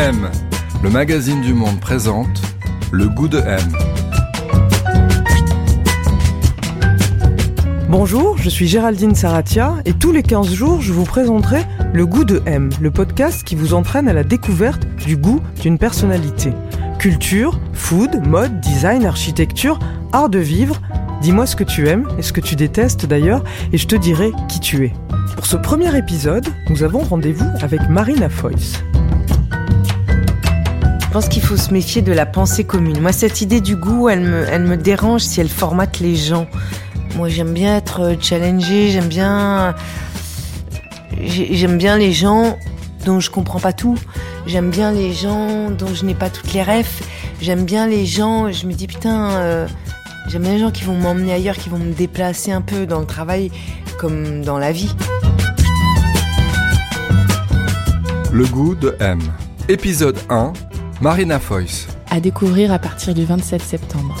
M, le magazine du monde présente Le goût de M. Bonjour, je suis Géraldine Saratia et tous les 15 jours, je vous présenterai Le goût de M, le podcast qui vous entraîne à la découverte du goût d'une personnalité. Culture, food, mode, design, architecture, art de vivre. Dis-moi ce que tu aimes et ce que tu détestes d'ailleurs et je te dirai qui tu es. Pour ce premier épisode, nous avons rendez-vous avec Marina Foyce. Je pense qu'il faut se méfier de la pensée commune. Moi, cette idée du goût, elle me, elle me dérange si elle formate les gens. Moi, j'aime bien être challengée, j'aime bien, j'aime bien les gens dont je comprends pas tout. J'aime bien les gens dont je n'ai pas toutes les refs. J'aime bien les gens, je me dis putain, euh, j'aime bien les gens qui vont m'emmener ailleurs, qui vont me déplacer un peu dans le travail comme dans la vie. Le goût de M. Épisode 1. Marina Foyce. À découvrir à partir du 27 septembre.